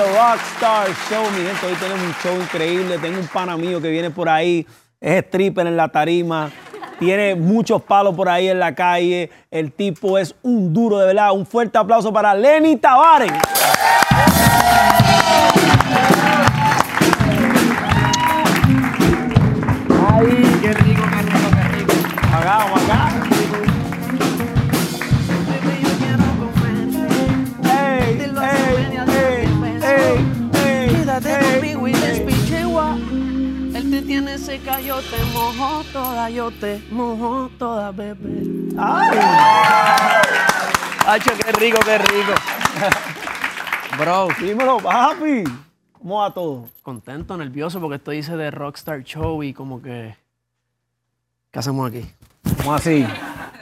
The Rockstar Show. Mi gente, hoy tenemos un show increíble. Tengo un pana mío que viene por ahí, es stripper en la tarima. Tiene muchos palos por ahí en la calle. El tipo es un duro de verdad. Un fuerte aplauso para Lenny Tavares. Yo te mojo toda, bebé. Ay. Hacho, qué rico, qué rico. Bro, Dímelo, papi. ¿Cómo va todo? contento, nervioso porque esto dice de Rockstar Show y como que... ¿Qué hacemos aquí? ¿Cómo así?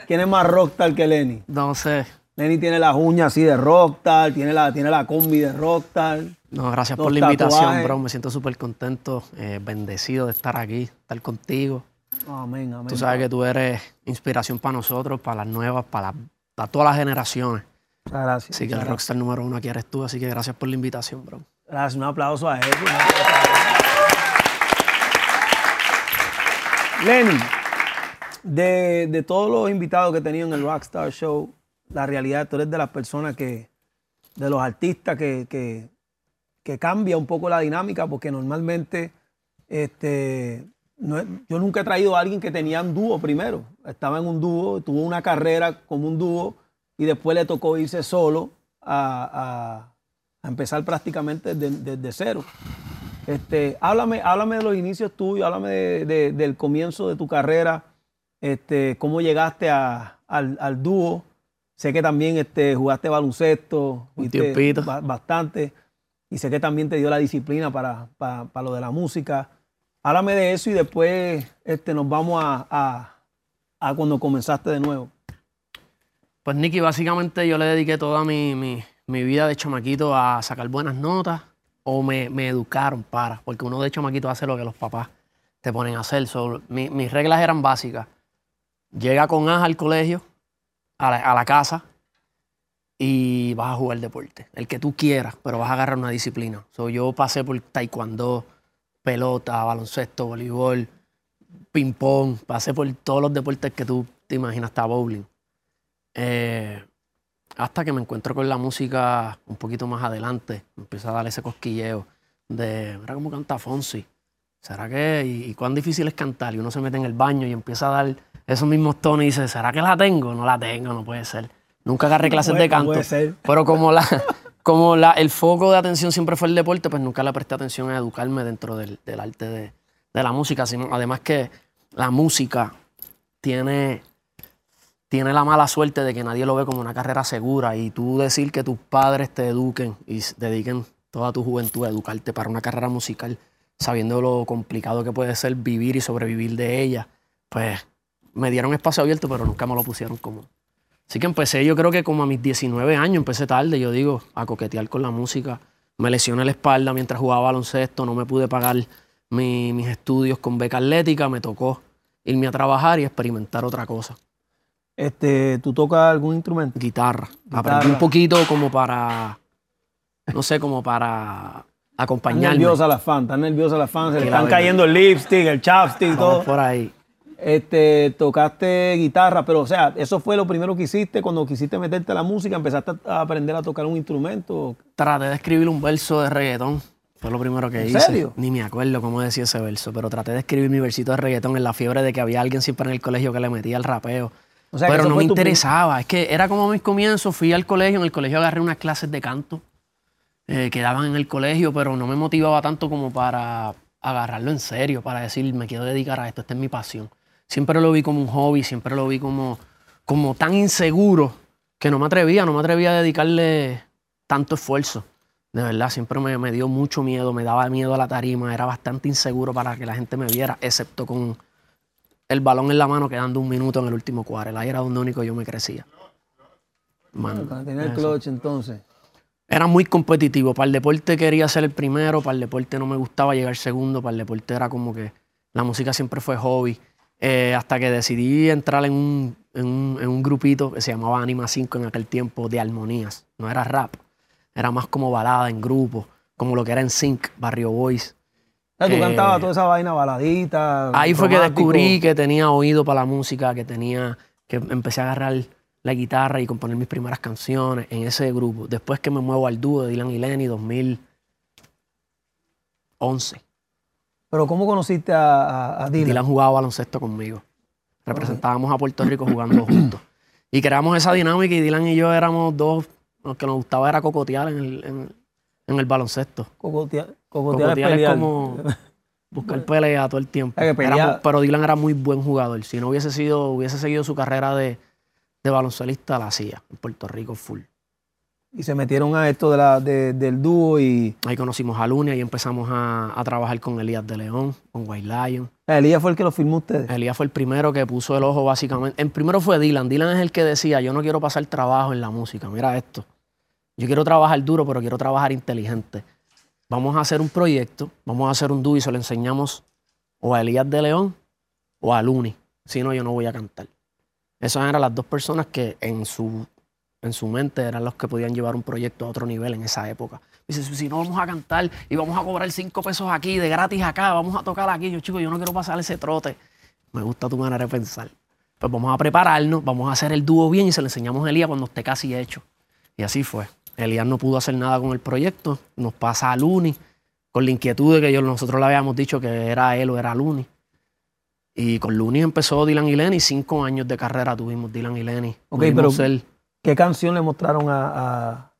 ¿Quién es más rockstar que Lenny? No sé. Lenny tiene las uñas así de rockstar, tiene la, tiene la combi de rockstar. No, gracias por la invitación, tatuajes. bro. Me siento súper contento, eh, bendecido de estar aquí, estar contigo. Amén, amén. Tú sabes que tú eres inspiración para nosotros, para las nuevas, para, la- para todas las generaciones. Muchas gracias. Así que el rockstar número uno aquí eres tú, así que gracias por la invitación, bro. Gracias, un aplauso a él. un aplauso a él. Lenny, de, de todos los invitados que he tenido en el Rockstar Show, la realidad, tú eres de las personas que, de los artistas que, que, que cambia un poco la dinámica, porque normalmente este, no yo nunca he traído a alguien que tenía un dúo primero. Estaba en un dúo, tuvo una carrera como un dúo y después le tocó irse solo a, a- a empezar prácticamente desde, desde cero. Este, háblame, háblame de los inicios tuyos, háblame de- de- del comienzo de tu carrera, este, cómo llegaste a- al, al dúo. Sé que también este, jugaste baloncesto, Un fuiste tiempito. ba- bastante, y sé que también te dio la disciplina para, para- para lo de la música. Háblame de eso y después este, nos vamos a, a- cuando comenzaste de nuevo. Pues Nicky, básicamente yo le dediqué toda mi, mi- mi vida de chamaquito a sacar buenas notas o me, me educaron para, porque uno de chamaquito hace lo que los papás te ponen a hacer. So, mi- mis reglas eran básicas. Llega con aja al colegio, a la, a la casa, y vas a jugar deporte. El que tú quieras, pero vas a agarrar una disciplina. So, yo pasé por taekwondo, pelota, baloncesto, voleibol, ping-pong, pasé por todos los deportes que tú te imaginas, hasta bowling. Eh, hasta que me encuentro con la música un poquito más adelante, me empieza a dar ese cosquilleo de, mira cómo canta Fonsi. ¿Será que? Y, y cuán difícil es cantar. Y uno se mete en el baño y empieza a dar esos mismos tonos y dice, ¿será que la tengo? No la tengo, no puede ser. Nunca agarré clases puede- de no canto. puede ser. Pero como, la, como el foco de atención siempre fue el deporte, pues nunca le presté atención a educarme dentro del, arte de, la música. Además que la música tiene, tiene la mala suerte de que nadie lo ve como una carrera segura y tú decir que tus padres te eduquen y dediquen toda tu juventud a educarte para una carrera musical, sabiendo lo complicado que puede ser vivir y sobrevivir de ella, pues me dieron espacio abierto, pero nunca me lo pusieron como. Así que empecé, yo creo que como a mis 19 años, empecé tarde, yo digo, a coquetear con la música. Me lesioné la espalda mientras jugaba baloncesto, no me pude pagar mi- mis estudios con beca atlética, me tocó irme a trabajar y experimentar otra cosa. Este, ¿Tú tocas algún instrumento? Guitarra. Guitarra. Aprendí un poquito como para, no sé, como para Están acompañarme. nerviosa las fans, están nerviosas las fans, se le están cayendo el lipstick, el chapstick, Vamos todo. por ahí. Este, tocaste guitarra, pero o sea, eso fue lo primero que hiciste cuando quisiste meterte a la música, empezaste a aprender a tocar un instrumento. Traté de escribir un verso de reggaetón. Fue lo primero que ¿En hice. serio? Ni me acuerdo cómo decía ese verso, pero traté de escribir mi versito de reggaetón en la fiebre de que había alguien siempre en el colegio que le metía el rapeo. O sea, que pero no me prim- interesaba. Es que era como mis comienzos. Fui al colegio, en el colegio agarré unas clases de canto eh, que daban en el colegio, pero no me motivaba tanto como para agarrarlo en serio, para decir, me quiero dedicar a esto, esta es mi pasión. Siempre lo vi como un hobby, siempre lo vi como, como tan inseguro que no me atrevía, no me atrevía a dedicarle tanto esfuerzo. De verdad, siempre me, me dio mucho miedo, me daba miedo a la tarima, era bastante inseguro para que la gente me viera, excepto con el balón en la mano quedando un minuto en el último cuadro. Ahí era donde único yo me crecía. Mano, Cuando tenía el clutch entonces. Era muy competitivo. Para el deporte quería ser el primero, para el deporte no me gustaba llegar segundo, para el deporte era como que la música siempre fue hobby. Eh, hasta que decidí entrar en un, en, un, en un grupito que se llamaba Anima 5 en aquel tiempo de armonías. No era rap, era más como balada en grupo, como lo que era en Sync, Barrio Boys. O sea, tú Eh, cantabas toda esa vaina baladita. Ahí fue que descubrí que tenía oído para la música, que tenía, que empecé a agarrar la guitarra y componer mis primeras canciones en ese grupo. Después que me muevo al dúo de Dylan y Lenny, 2011. Pero ¿cómo conociste a, Dylan? Dylan jugaba baloncesto conmigo. Representábamos a Puerto Rico jugando juntos. Y creamos esa dinámica y Dylan y yo éramos dos, lo que nos gustaba era cocotear en el, en- en el baloncesto. Cocotea- cocotear es Cocotear es pelear. como buscar pelea todo el tiempo. Éramos- pero Dylan era muy buen jugador. Si no hubiese sido, hubiese seguido su carrera de, de baloncelista, la hacía en Puerto Rico full. Y se metieron a esto de la, de- del dúo y Ahí conocimos a Luni y empezamos a, a trabajar con Elías de León, con White Lion. Elías fue el que lo firmó ustedes. Elías fue el primero que puso el ojo básicamente. El primero fue Dylan. Dylan es el que decía, yo no quiero pasar trabajo en la música. Mira esto. Yo quiero trabajar duro, pero quiero trabajar inteligente. Vamos a hacer un proyecto, vamos a hacer un dúo y se lo enseñamos o a Elías de León o a Luni. Si no, yo no voy a cantar. Esas eran las dos personas que en su, en su mente eran los que podían llevar un proyecto a otro nivel en esa época. Dice, si no vamos a cantar y vamos a cobrar cinco pesos aquí, de gratis acá, vamos a tocar aquí. Yo, chico, yo no quiero pasar ese trote. Me gusta tu manera de pensar. Pues vamos a prepararnos, vamos a hacer el dúo bien y se lo enseñamos a Elías cuando esté casi hecho. Y así fue. Elías no pudo hacer nada con el proyecto, nos pasa a Luni, con la inquietud de que yo, nosotros le habíamos dicho que era él o era Luni. Y con Luni empezó Dylan y Lenny, cinco años de carrera tuvimos Dylan y Lenny. Ok, pero- ser- ¿Qué canción le mostraron a, a,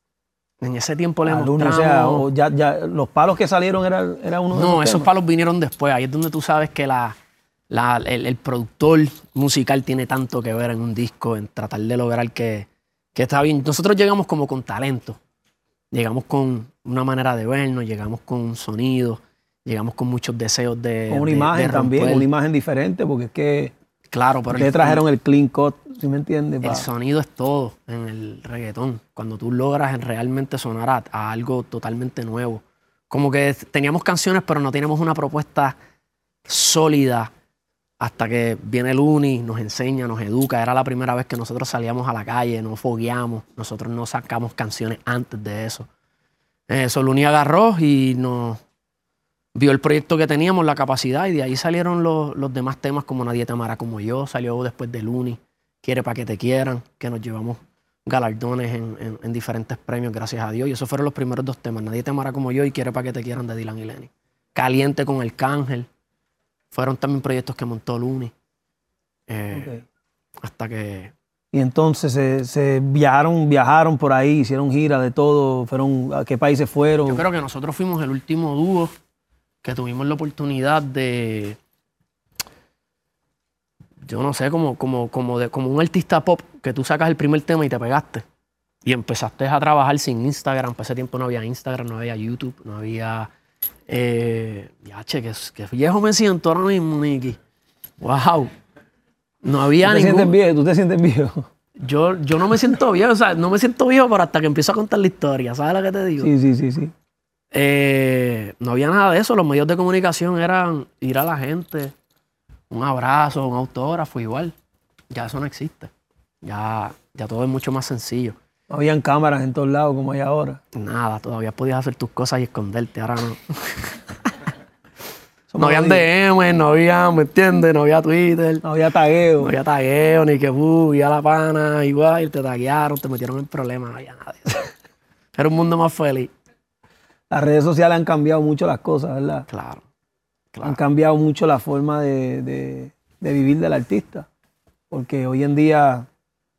en ese tiempo le mostramos... O sea, o ya, ya los palos que salieron era, era uno de No, esos palos vinieron después. Ahí es donde tú sabes que la, la- el, el productor musical tiene tanto que ver en un disco, en tratar de lograr que, que está bien. Nosotros llegamos como con talento. Llegamos con una manera de vernos, llegamos con un sonido, llegamos con muchos deseos de. Con una de- imagen de también, una imagen diferente, porque es que Claro, pero el, trajeron el clean cut, ¿sí me entiendes? el sonido es todo en el reggaetón. Cuando tú logras en realmente sonar a, a algo totalmente nuevo. Como que teníamos canciones, pero no teníamos una propuesta sólida hasta que viene el Uni, nos enseña, nos educa. Era la primera vez que nosotros salíamos a la calle, no fogueamos, nosotros no sacamos canciones antes de eso. Eso, el Uni agarró y nos vio el proyecto que teníamos, la capacidad, y de ahí salieron los, los demás temas como Nadie te amará como yo, salió después del Uni, Quiere para que te quieran, que nos llevamos galardones en, en- en diferentes premios, gracias a Dios. Y esos fueron los primeros dos temas, Nadie te amará como yo y Quiere para que te quieran de Dylan y Lenny. Caliente con el Cángel. Fueron también proyectos que montó Luni. Eh. Hasta que Y entonces se, se viajaron, viajaron por ahí, hicieron gira de todo, fueron a qué países fueron. Yo creo que nosotros fuimos el último dúo que tuvimos la oportunidad de. Yo no sé, como, como, como, de, como un artista pop que tú sacas el primer tema y te pegaste. Y empezaste a trabajar sin Instagram. Para ese tiempo no había Instagram, no había YouTube, no había. Eh, ya, che, que, que viejo me siento ahora mismo, Nicky. ¡Wow! No había ¿Tú te sientes ningún. viejo? ¿Tú te sientes viejo? Yo, yo no me siento viejo, o sea, no me siento viejo, pero hasta que empiezo a contar la historia. ¿Sabes lo que te digo? Sí, sí, sí, sí. Eh, no había nada de eso. Los medios de comunicación eran ir a la gente, un abrazo, un autógrafo, igual. Ya eso no existe. Ya, ya todo es mucho más sencillo. No habían cámaras en todos lados como hay ahora. Nada, todavía podías hacer tus cosas y esconderte. Ahora no. No habían. DM, no había, ¿me entiendes? No había Twitter. No había tagueo. No había tagueo, ni que uh, y a la pana, igual, te taguearon, te metieron en problemas, no había nada de eso. Era un mundo más feliz. Las redes sociales han cambiado mucho las cosas, ¿verdad? Claro. Han Claro. cambiado mucho la forma de, de- de vivir del artista. Porque hoy en día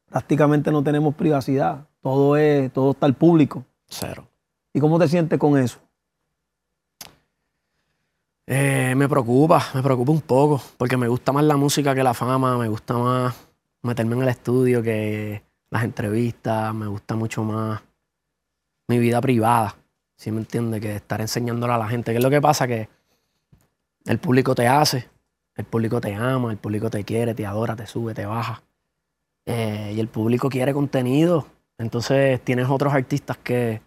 prácticamente no tenemos privacidad. Todo, es, todo está al público. Cero. ¿Y cómo te sientes con eso? Eh, me preocupa, me preocupa un poco, porque me gusta más la música que la fama, me gusta más meterme en el estudio que las entrevistas, me gusta mucho más mi vida privada, ¿sí me entiende? Que estar enseñándole a la gente. ¿Qué es lo que pasa? Que el público te hace, el público te ama, el público te quiere, te adora, te sube, te baja. Eh, y el público quiere contenido. Entonces tienes otros artistas que,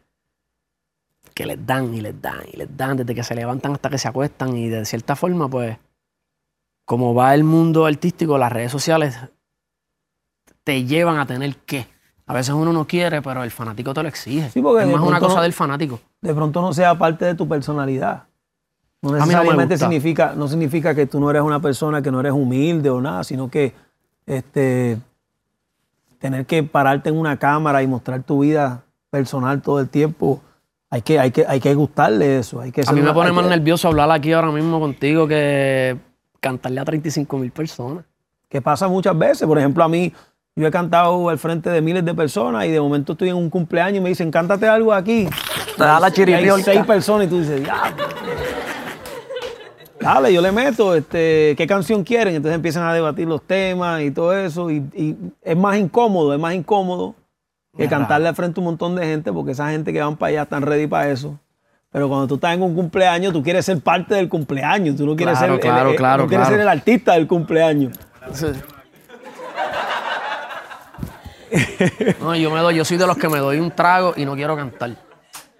que les dan y les dan y les dan desde que se levantan hasta que se acuestan y de cierta forma pues como va el mundo artístico las redes sociales te llevan a tener que A veces uno no quiere, pero el fanático te lo exige. Sí, porque es más una cosa no- del fanático. de pronto no sea parte de tu personalidad. No no me necesariamente significa, no significa que tú no eres una persona que no eres humilde o nada, sino que este, tener que pararte en una cámara y mostrar tu vida personal todo el tiempo, hay que, hay que, hay que gustarle eso. Hay que A mí me una- pone más que- nervioso hablar aquí ahora mismo contigo que cantarle a 35 mil personas. que pasa muchas veces. Por ejemplo, a mí, yo he cantado al frente de miles de personas y de momento estoy en un cumpleaños y me dicen, cántate algo aquí. Te da la Y hay seis personas y tú dices, ya. Dale, yo le meto, este, ¿qué canción quieren? Entonces empiezan a debatir los temas y todo eso. Y, y es más incómodo, es más incómodo que cantarle al frente a un montón de gente, porque esa gente que van para allá están ready para eso. Pero cuando tú estás en un cumpleaños, tú quieres ser parte del cumpleaños. Tú no quieres Claro, ser, claro, el, el- claro, no quieres claro. ser el artista del cumpleaños. No, yo me doy, yo soy de los que me doy un trago y no quiero cantar.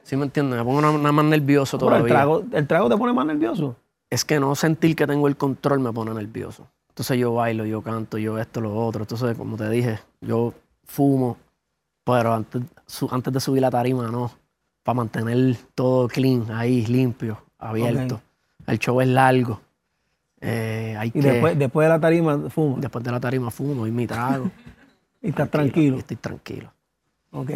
¿Sí me entiendes? Me pongo nada más nervioso Pero el todavía. trago, el trago te pone más nervioso. Es que no sentir que tengo el control me pone nervioso. Entonces yo bailo, yo canto, yo esto, lo otro. Entonces, como te dije, yo fumo, pero antes, su- antes de subir la tarima, no. Para mantener todo clean, ahí, limpio, abierto. El show es largo. Eh, hay Y que, después, después de la tarima, fuma. después de la tarima fumo y mi trago. Y estás y tranquilo. estoy tranquilo. Ok.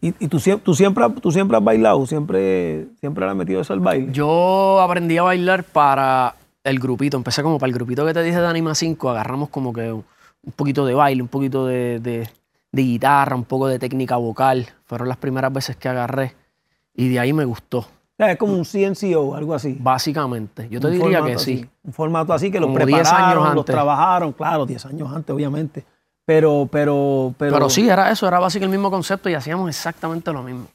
¿Y, y tú, tú siempre, tú siempre has bailado? ¿Siempre, siempre has metido eso al baile? Yo aprendí a bailar para el grupito. Empecé como para el grupito que te dije de Anima 5. Agarramos como que un poquito de baile, un poquito de, de- de guitarra, un poco de técnica vocal. Fueron las primeras veces que agarré. Y de ahí me gustó, es como un CNCO, algo así. básicamente. Yo te Un diría que formato sí. así. Un formato así que los Como 10 prepararon, años los antes. trabajaron. Claro, 10 años antes, obviamente. Pero, pero, pero... Pero, sí, era eso, era básicamente el mismo concepto y hacíamos exactamente lo mismo.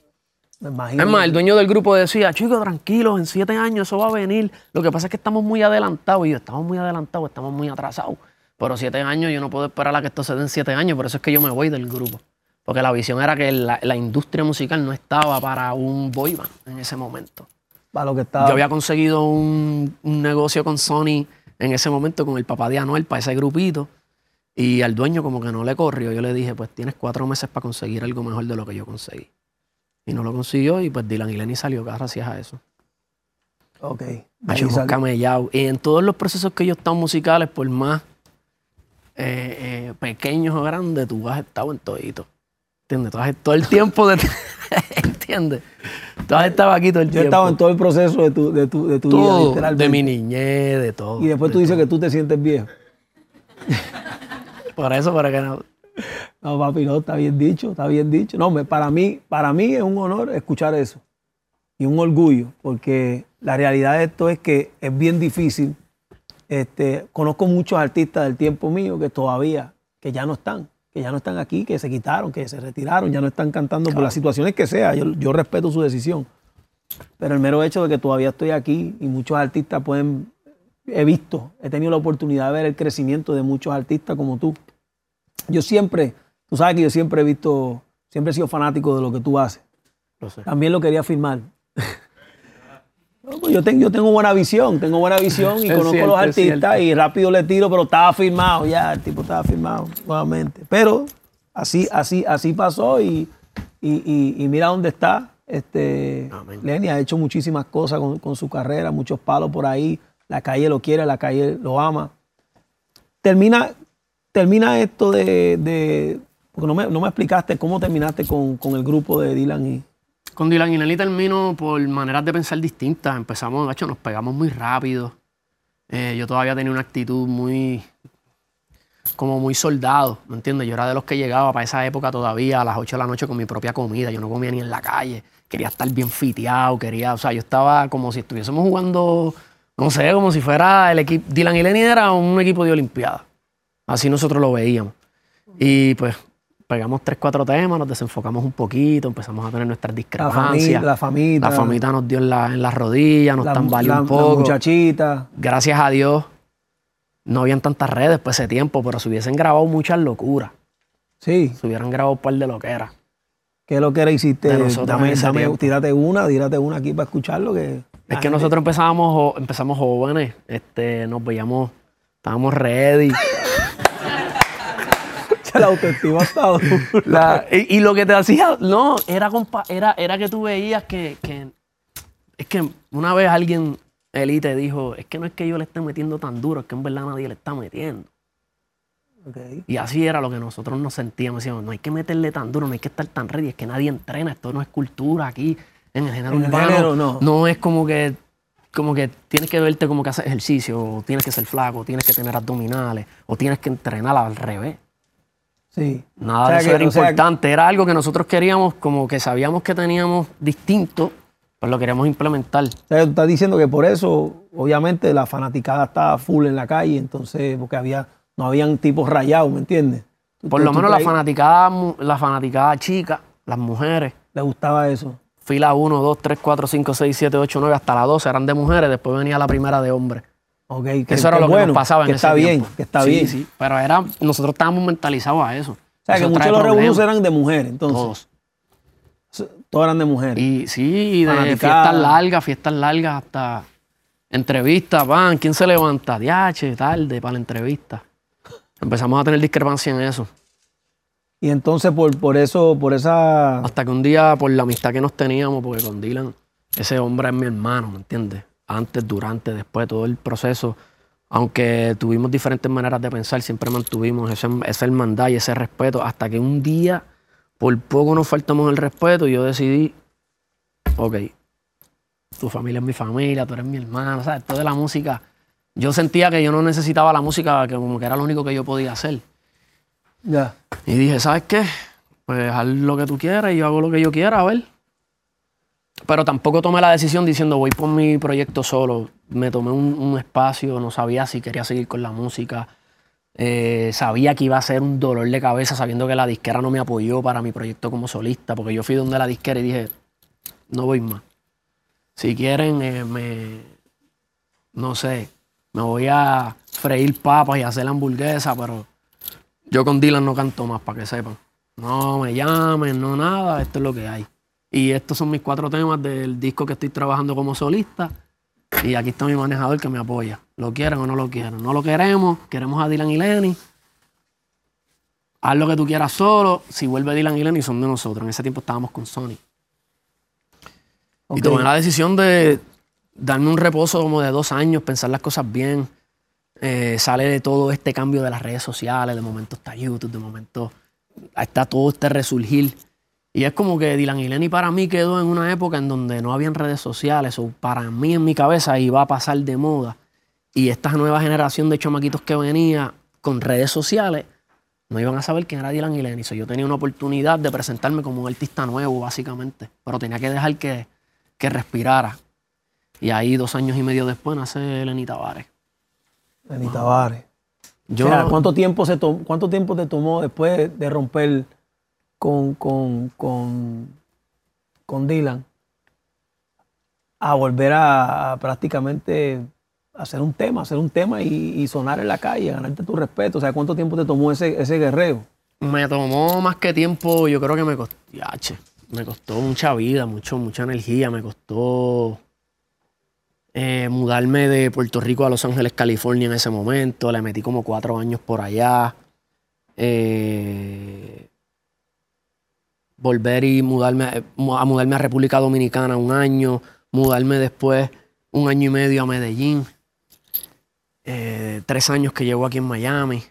Me imagino. Es más, el dueño del grupo decía, chicos, tranquilos, en siete años eso va a venir. Lo que pasa es que estamos muy adelantados. Y yo, estamos muy adelantados, estamos muy atrasados. Pero siete años, yo no puedo esperar a que esto se den siete años. Por eso es que yo me voy del grupo. Porque la visión era que la, la industria musical no estaba para un boy band en ese momento. Para lo que estaba... Yo había conseguido un, un negocio con Sony en ese momento con el papá de Anuel para ese grupito. Y al dueño como que no le corrió. Yo le dije, pues tienes cuatro meses para conseguir algo mejor de lo que yo conseguí. Y no lo consiguió y pues Dylan y Lenny salió gracias a eso. Ok. Sale. camellado. Y en todos los procesos que yo he estado musicales, por más eh, eh, pequeños o grandes, tú has estado en todito. ¿Entiendes? Tú has todo el tiempo de... ¿Entiendes? Tú has estado aquí todo el Yo he tiempo. estado en todo el proceso de tu, de tu, de tu vida, literalmente. de mi niñez, de todo. Y después de tú dices todo. que tú te sientes viejo. Por eso, para que no... No, papi, no, está bien dicho, está bien dicho. No, me- para mí, para mí es un honor escuchar eso. Y un orgullo, porque la realidad de esto es que es bien difícil. Este, conozco muchos artistas del tiempo mío que todavía, que ya no están, que ya no están aquí, que se quitaron, que se retiraron, ya no están cantando por las situaciones que sea. Yo, yo respeto su decisión. Pero el mero hecho de que todavía estoy aquí y muchos artistas pueden, he visto, he tenido la oportunidad de ver el crecimiento de muchos artistas como tú. Yo siempre, tú sabes que yo siempre he visto, siempre he sido fanático de lo que tú haces. Lo sé. También lo quería firmar. Pues yo, tengo, yo tengo buena visión, tengo buena visión y Es conozco cierto, a los artistas y rápido le tiro, pero estaba firmado ya, el tipo estaba firmado nuevamente. Pero así, así, así pasó y, y, y- y mira dónde está. Este, Amén. Lenny ha hecho muchísimas cosas con, con su carrera, muchos palos por ahí. La calle lo quiere, la calle lo ama. Termina, termina esto de, de- porque no me, no me explicaste cómo terminaste con, con el grupo de Dylan y, Con Dylan y Nelly termino por maneras de pensar distintas. Empezamos, macho, nos pegamos muy rápido. Eh, yo todavía tenía una actitud muy, como muy soldado, ¿me entiendes? Yo era de los que llegaba para esa época todavía a las 8 de la noche con mi propia comida. Yo no comía ni en la calle. Quería estar bien fiteado, quería, o sea, yo estaba como si estuviésemos jugando, no sé, como si fuera el equipo. Dylan y Lenny era un equipo de Olimpiada. Así nosotros lo veíamos. Y pues pegamos tres, cuatro temas, nos desenfocamos un poquito, empezamos a tener nuestras la discrepancias. la famita, La famita nos dio en, la, en las rodillas, nos la, tambaleó la- un la poco. muchachita. Gracias a Dios, no habían tantas redes por ese tiempo, pero se hubiesen grabado muchas locuras. Sí, Se hubieran grabado un par de lo que era. ¿Qué es lo que era hiciste? De nosotros Dame, dame- tírate una, tírate una aquí para escucharlo. Que Es que nosotros empezábamos, jo- empezamos jóvenes, este, nos veíamos, estábamos ready. la autoestima está dura. La- y, y lo que te hacía, no, era, compa- era, era que tú veías que, que- es que una vez alguien, Eli, te dijo, es que no es que yo le esté metiendo tan duro, es que en verdad nadie le está metiendo. Y así era lo que nosotros nos sentíamos. Decíamos, no hay que meterle tan duro, no hay que estar tan ready, es que nadie entrena, esto no es cultura aquí, en el género En el urbano. género, no. es como que, como que tienes que verte como que hacer ejercicio, o tienes que ser flaco, o tienes que tener abdominales, o tienes que entrenar al revés. Sí. Nada O sea de eso que- era o sea que- importante, era algo que nosotros queríamos, como que sabíamos que teníamos distinto, pues lo queríamos implementar. O sea, tú estás diciendo que por eso, obviamente, la fanaticada estaba full en la calle, entonces, porque había, no habían tipos rayados, ¿me entiendes? Por tú- lo tú menos la fanaticada, la fanaticada chica, las mujeres, Le gustaba eso. fila 1, 2, 3, 4, 5, 6, 7, 8, 9, hasta la 12 eran de mujeres, después venía la primera de hombres. Ok, que, Eso era que lo que bueno, nos pasaba en que ese está bien, tiempo. que está Sí, bien. Sí, pero era, nosotros estábamos mentalizados a eso. O sea, que Eso muchos trae de los revoluciones eran de mujeres, entonces. Todos. Todos eran de mujeres. Y sí, y de fiestas largas, fiestas largas, hasta entrevistas, van, ¿quién se levanta? Diache, tarde para la entrevista. Empezamos a tener discrepancia en eso. Y entonces, por, por eso, por esa. Hasta que un día, por la amistad que nos teníamos, porque con Dylan, ese hombre es mi hermano, ¿me entiendes? Antes, durante, después, todo el proceso. Aunque tuvimos diferentes maneras de pensar, siempre mantuvimos ese, esa hermandad y ese respeto. Hasta que un día, por poco nos faltamos el respeto y yo decidí, ok, tu familia es mi familia, tú eres mi hermano, ¿sabes? Esto de la música. Yo sentía que yo no necesitaba la música, que como que era lo único que yo podía hacer. Ya. Y dije, ¿sabes qué? Pues haz lo que tú quieras y yo hago lo que yo quiera, a ver. Pero tampoco tomé la decisión diciendo voy por mi proyecto solo. Me tomé un, un espacio, no sabía si quería seguir con la música. Eh, sabía que iba a ser un dolor de cabeza sabiendo que la disquera no me apoyó para mi proyecto como solista, porque yo fui donde la disquera y dije, no voy más. Si quieren, eh, me, no sé, me voy a freír papas y hacer hamburguesa, pero yo con Dylan no canto más, para que sepan. No me llamen, no nada, esto es lo que hay. Y estos son mis cuatro temas del disco que estoy trabajando como solista. Y aquí está mi manejador que me apoya. ¿Lo quieren o no lo quieren? No lo queremos, queremos a Dylan y Lenny. Haz lo que tú quieras solo. Si vuelve Dylan y Lenny, son de nosotros. En ese tiempo estábamos con Sony. Y tomé la decisión de darme un reposo como de dos años, pensar las cosas bien. Eh, sale de todo este cambio de las redes sociales, de momento está YouTube, de momento está todo este resurgir. Y es como que Dylan y Lenny para mí quedó en una época en donde no habían redes sociales, o para mí en mi cabeza iba a pasar de moda. Y esta nueva generación de chamaquitos que venía con redes sociales no iban a saber quién era Dylan y Lenny. So, yo tenía una oportunidad de presentarme como un artista nuevo, básicamente. Pero tenía que dejar que, que respirara. Y ahí, dos años y medio después, nace Lenny Tavares. Lenny Tavares. Yo, O sea, ¿cuánto, tiempo se ¿Cuánto tiempo te tomó después de romper con, con, con, con Dylan a volver a, a prácticamente hacer un tema, hacer un tema y, y sonar en la calle, ganarte tu respeto? O sea, ¿cuánto tiempo te tomó ese, ese guerreo? Me tomó más que tiempo, yo creo que me costó, yache, me costó mucha vida, mucho, mucha energía, me costó eh, mudarme de Puerto Rico a Los Ángeles, California en ese momento, le metí como cuatro años por allá. Eh, volver y mudarme mu- a mudarme a República Dominicana un año, mudarme después un año y medio a Medellín, eh, tres años que llevo aquí en Miami.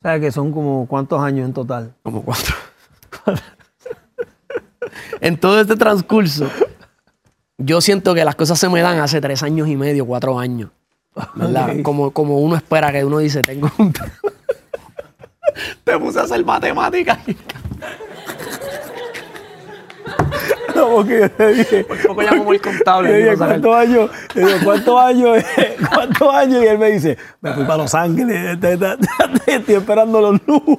O sea, que son como cuántos años en total. Como cuatro. en todo este transcurso, yo siento que las cosas se me dan hace tres años y medio, cuatro años. ¿Verdad? Como, como uno espera que uno dice, tengo un... Te puse a hacer matemáticas. No, porque yo te dije, Por poco llamo el contable. dije, ¿cuántos años? ¿cuántos años? ¿Cuántos años? Y él me dice, me fui para Los Ángeles, estoy esperando los números.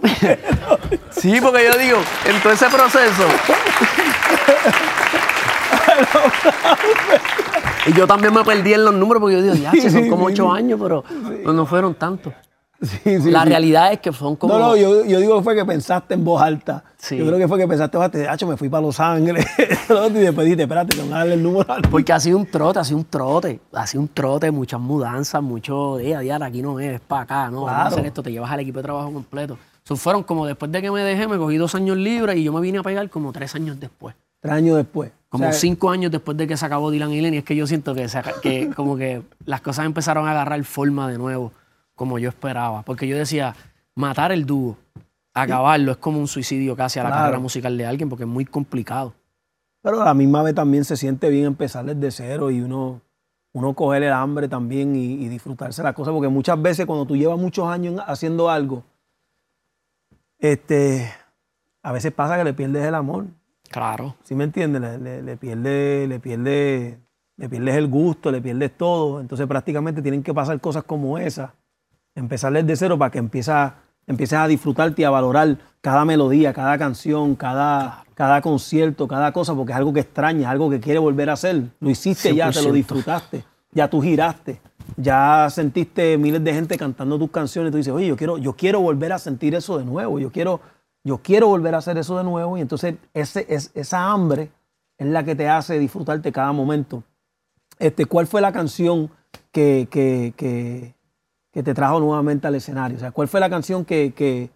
Sí, porque yo digo, en todo ese proceso. y yo también me perdí en los números porque yo digo, ya, Sí, son como ocho años, pero no fueron tantos. Sí, sí, la sí. realidad es que son como... No, no, yo, yo digo que fue que pensaste en voz alta. Yo creo que fue que pensaste, "Bate, hacho, me fui para Los Ángeles. y después dijiste, espérate, tengo que darle el número al Porque ha sido un trote, ha sido un trote, ha sido un trote, muchas mudanzas, mucho día a día, aquí no es, es para acá, no, vamos a Claro. hacer esto, te llevas al equipo de trabajo completo. So, fueron como después de que me dejé, me cogí dos años libres y yo me vine a pegar como tres años después. Tres años después. Como O sea, cinco años después de que se acabó Dylan y Lenny, es que yo siento que, se aca- que como que las cosas empezaron a agarrar forma de nuevo, como yo esperaba. Porque yo decía, matar el dúo, acabarlo, es como un suicidio casi a la Claro. carrera musical de alguien, porque es muy complicado. Pero a la misma vez también se siente bien empezar desde cero y uno, uno coger el hambre también y, y disfrutarse la cosa. Porque muchas veces cuando tú llevas muchos años en- haciendo algo, este, a veces pasa que le pierdes el amor. Claro. ¿Sí me entiendes? Le, le, le pierde, le, pierde, le pierdes el gusto, le pierdes todo. Entonces prácticamente tienen que pasar cosas como esas. Empezar desde cero para que empieces a, empieces a disfrutarte y a valorar cada melodía, cada canción, cada, cada concierto, cada cosa, porque es algo que extrañas, algo que quieres volver a hacer. Lo hiciste ya, te lo 100%. disfrutaste, ya tú giraste, ya sentiste miles de gente cantando tus canciones. Tú dices, oye, yo quiero, yo quiero volver a sentir eso de nuevo, yo quiero, yo quiero volver a hacer eso de nuevo. Y entonces ese, es, esa hambre es la que te hace disfrutarte cada momento. Este, ¿Cuál fue la canción que, que, que, que te trajo nuevamente al escenario? O sea, ¿cuál fue la canción que,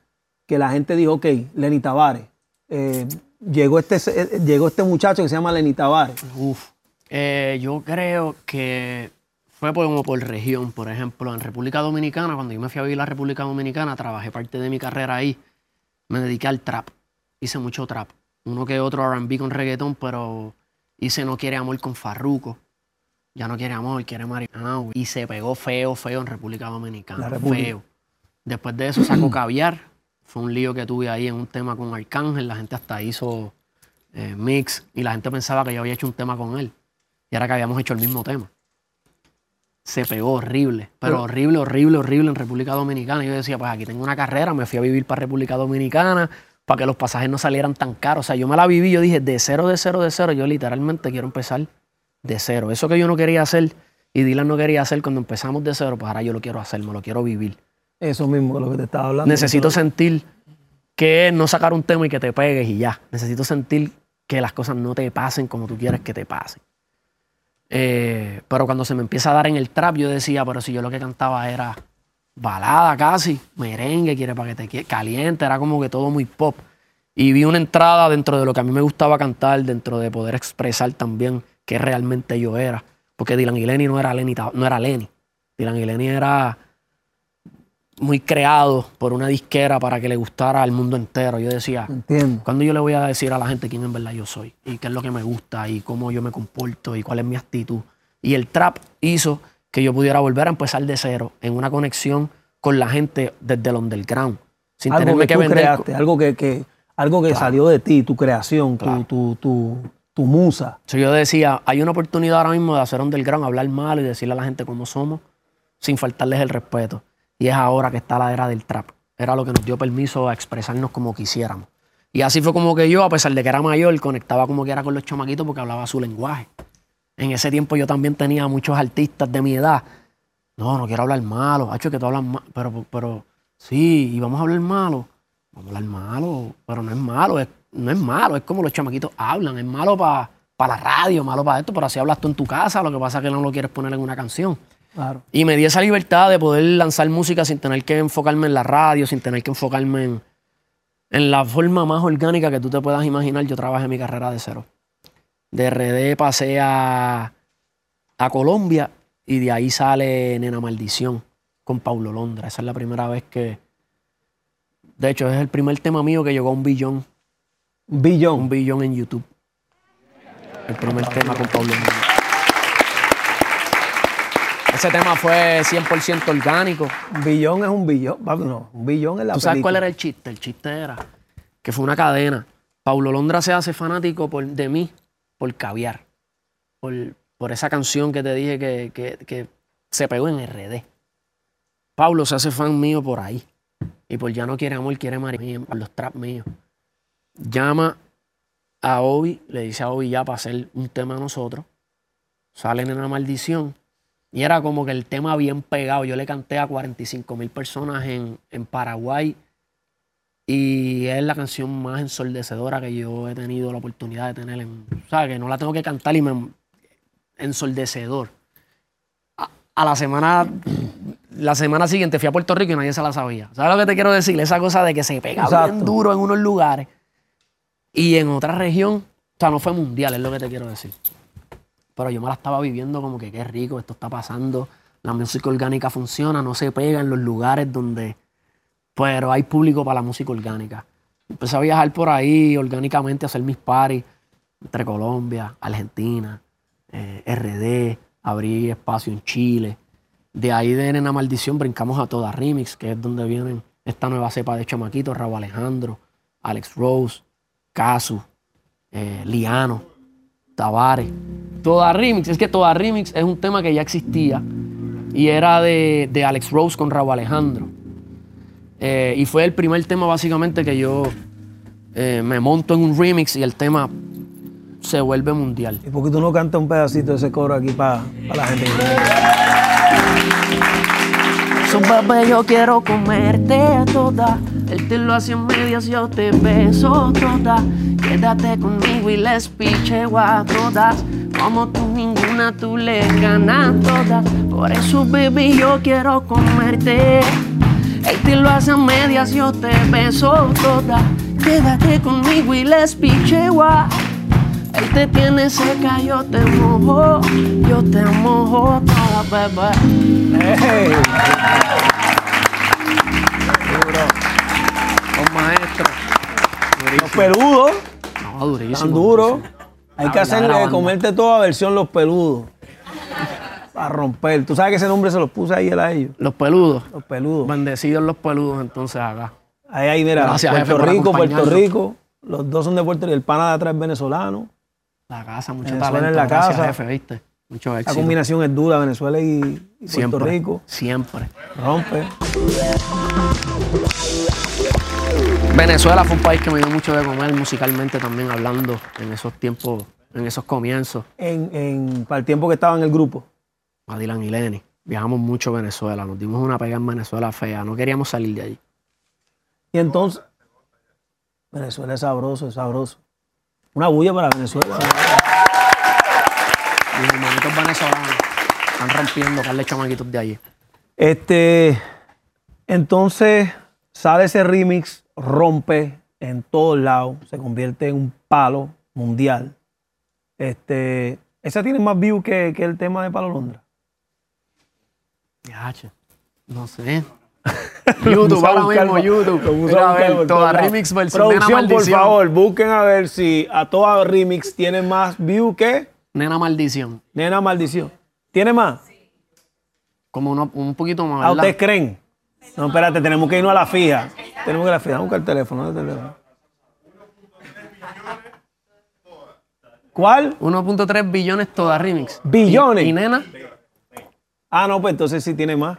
la gente dijo, ok, Lenny Tavares, eh, llegó, este, eh, llegó este muchacho que se llama Lenny Tavares? Uf. Eh, yo creo que fue por- como por región. Por ejemplo, en República Dominicana, cuando yo me fui a vivir a la República Dominicana, trabajé parte de mi carrera ahí. Me dediqué al trap. Hice mucho trap. Uno que otro RB con reggaetón, pero hice No Quiere Amor con Farruko. Ya no quiere amor, quiere marihuana. Y se pegó feo, feo en República Dominicana. República. Feo. Después de eso sacó Caviar. Fue un lío que tuve ahí en un tema con Arcángel. La gente hasta hizo eh, mix y la gente pensaba que yo había hecho un tema con él. Y era que habíamos hecho el mismo tema. Se pegó horrible, pero, horrible, horrible, horrible en República Dominicana. Yo decía, pues aquí tengo una carrera, me fui a vivir para República Dominicana para que los pasajes no salieran tan caros. O sea, yo me la viví, yo dije, de cero, de cero, de cero, yo literalmente quiero empezar de cero. Eso que yo no quería hacer y Dylan no quería hacer cuando empezamos de cero, pues ahora yo lo quiero hacer, me lo quiero vivir. Eso mismo, lo que te estaba hablando. Necesito sentir que no sacar un tema y que te pegues y ya. Necesito sentir que las cosas no te pasen como tú quieres que te pasen. Eh, pero cuando se me empieza a dar en el trap, yo decía, pero si yo lo que cantaba era balada casi, merengue, quiere para que te quie- caliente, era como que todo muy pop. Y vi una entrada dentro de lo que a mí me gustaba cantar, dentro de poder expresar también qué realmente yo era. Porque Dylan y no era Lenny, no era Lenny. Dylan y Lenny era muy creado por una disquera para que le gustara al mundo entero. Yo decía, Entiendo. ¿cuándo yo le voy a decir a la gente quién en verdad yo soy? Y qué es lo que me gusta y cómo yo me comporto y cuál es mi actitud. Y el trap hizo que yo pudiera volver a empezar de cero en una conexión con la gente desde el underground. Sin Algo tenerme que, que tú vender. creaste, algo que, que- algo que salió de ti, tu creación, tu- Claro. tu, tu, tu musa. So, yo decía, hay una oportunidad ahora mismo de hacer underground, hablar mal y decirle a la gente cómo somos sin faltarles el respeto. Y es ahora que está la era del trap. Era lo que nos dio permiso a expresarnos como quisiéramos. Y así fue como que yo, a pesar de que era mayor, conectaba como que era con los chamaquitos porque hablaba su lenguaje. En ese tiempo yo también tenía muchos artistas de mi edad. No, no quiero hablar malo. Hacho, que tú hablas malo. Pero, pero, sí, y vamos a hablar malo. Vamos a hablar malo, pero no es malo, es, no es malo, es como los chamaquitos hablan, es malo para la radio, malo para esto, pero así hablas tú en tu casa, lo que pasa es que no lo quieres poner en una canción. Claro. Y me di esa libertad de poder lanzar música sin tener que enfocarme en la radio, sin tener que enfocarme en, en la forma más orgánica que tú te puedas imaginar. Yo trabajé mi carrera de cero. De RD pasé a, a Colombia y de ahí sale Nena Maldición con Paulo Londra. Esa es la primera vez que... De hecho, es el primer tema mío que llegó a un billón, un Billón. billón en YouTube. El primer tema con Paulo Londra. Ese tema fue 100% orgánico. Un billón es un billón. No, un billón es la ¿Tú sabes cuál era el chiste? El chiste era que fue una cadena. Paulo Londra se hace fanático por, de mí por caviar. Por, por esa canción que te dije que, que- que se pegó en RD. Paulo se hace fan mío por ahí. Y por Ya no quiere amor, quiere María, por los trap míos. Llama a Obi, le dice a Obi ya para hacer un tema a nosotros. Salen en la maldición. Y era como que el tema bien pegado. Yo le canté a 45 mil personas en, en Paraguay. Y es la canción más ensordecedora que yo he tenido la oportunidad de tener. En, o sea, que no la tengo que cantar y me. ensordecedor. A, a la semana. La semana siguiente fui a Puerto Rico y nadie se la sabía. ¿Sabes lo que te quiero decir? Esa cosa de que se pega bien duro en unos lugares y en otra región. O sea, no fue mundial, es lo que te quiero decir. Pero yo me la estaba viviendo como que qué rico, esto está pasando. La música orgánica funciona, no se pega en los lugares donde. Pero hay público para la música orgánica. Empecé a viajar por ahí orgánicamente, a hacer mis paris entre Colombia, Argentina, eh, RD, abrí espacio en Chile. De ahí de Nena Maldición brincamos a Toda Remix, que es donde vienen esta nueva cepa de chamaquitos, Raúl Alejandro, Alex Rose, Casu, eh, Liano, Tavares. Toda Remix, es que Toda Remix es un tema que ya existía y era de, de Alex Rose con Raúl Alejandro. Eh, y fue el primer tema básicamente que yo eh, me monto en un remix y el tema se vuelve mundial. ¿Y por qué tú no cantas un pedacito de ese coro aquí para la gente? bebé, yo quiero comerte toda. Él te lo hace en medias, yo te beso toda. Quédate conmigo y les picheo a todas. Como tú ninguna, tú le ganas todas. Por eso, baby, yo quiero comerte. Él te lo hace en medias, yo te beso toda. Quédate conmigo y les picheo a él te tiene seca, yo te mojo, yo te mojo toda, bebé. ¡Ey! Los maestros. Los peludos, Durísimo. tan duros. Hay que La hacerle, comerte toda versión los peludos. Para romper. Tú sabes que ese nombre se los puse ahí a ellos. Los peludos. Los peludos. Bendecidos los peludos entonces acá. Ahí, ahí, mira, Gracias, Puerto Rico, Puerto. Rico. Los dos son de Puerto Rico. El pana de atrás es venezolano. La casa, mucho Venezuela talento. en la Gracias, casa. jefe, ¿viste? Mucho La éxito. combinación es dura, Venezuela y, y Puerto. Rico. Siempre. Rompe. Venezuela fue un país que me dio mucho de comer musicalmente también hablando en esos tiempos, en esos comienzos. En, en- para el tiempo que estaba en el grupo. A Dylan y Lenny. Viajamos mucho a Venezuela. Nos dimos una pega en Venezuela fea. No queríamos salir de allí. Y entonces, Venezuela es sabroso, es sabroso. Una bulla para Venezuela. Mis hermanitos venezolanos están rompiendo, Carles Chamaquitos de allí. Este, entonces sale ese remix, rompe en todos lados, se convierte en un palo mundial. Este, ese tiene más views que, que el tema de Palo Londra. Yache, No sé. YouTube, ahora buscar mismo YouTube. Mira, a ver, toda remix versión Nena Producción, por favor, busquen a ver si a toda remix tiene más views que Nena Maldición. Nena Maldición. ¿Tiene más? Como uno- un poquito más, ¿A ¿verdad? ustedes creen? No, espérate, tenemos que irnos a la fija. Tenemos que la a buscar el teléfono. ¿dónde está el teléfono? ¿Cuál? 1.3 billones toda remix. Billones. ¿Y, y Nena? Ah, no, pues entonces sí tiene más.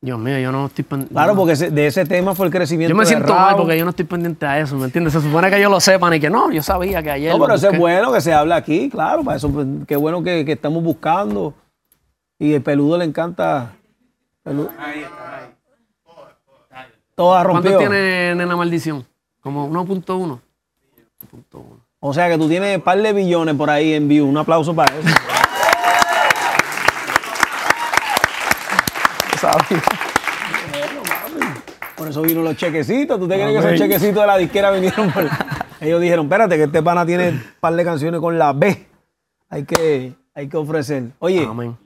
Dios mío, yo no estoy pendiente. Claro, porque ese- de ese tema fue el crecimiento. Yo me siento mal porque yo no estoy pendiente a eso, ¿me entiendes? Se supone que ellos lo sepan y que no, yo sabía que ayer. No, pero eso es bueno que se hable aquí, claro. Para eso, pues, qué bueno que, que estamos buscando. Y el peludo le encanta. Peludo. Toda rompió. ¿Cuánto tiene Nena Maldición? Como 1.1. 1.1. O sea que tú tienes un par de billones por ahí en view. Un aplauso para eso. Por eso vino los chequecitos. ¿Tú te crees que esos chequecitos de la disquera vinieron por... Ellos dijeron, espérate, que este pana tiene un par de canciones con la B. Hay que, hay que ofrecer. Oye, Amén.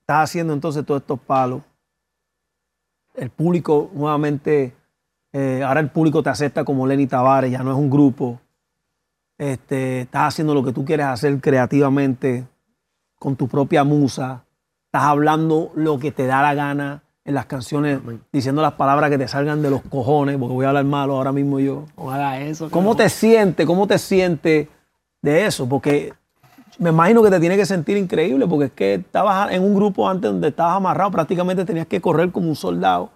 estás haciendo entonces todos estos palos. El público nuevamente, eh, ahora el público te acepta como Lenny Tavares, ya no es un grupo. Este, estás haciendo lo que tú quieres hacer creativamente, con tu propia musa. Estás hablando lo que te da la gana en las canciones, diciendo las palabras que te salgan de los cojones, porque voy a hablar malo ahora mismo yo. Haga eso. ¿Cómo te sientes? ¿Cómo te sientes de eso? Porque me imagino que te tiene que sentir increíble, porque es que estabas en un grupo antes donde estabas amarrado, prácticamente tenías que correr como un soldado,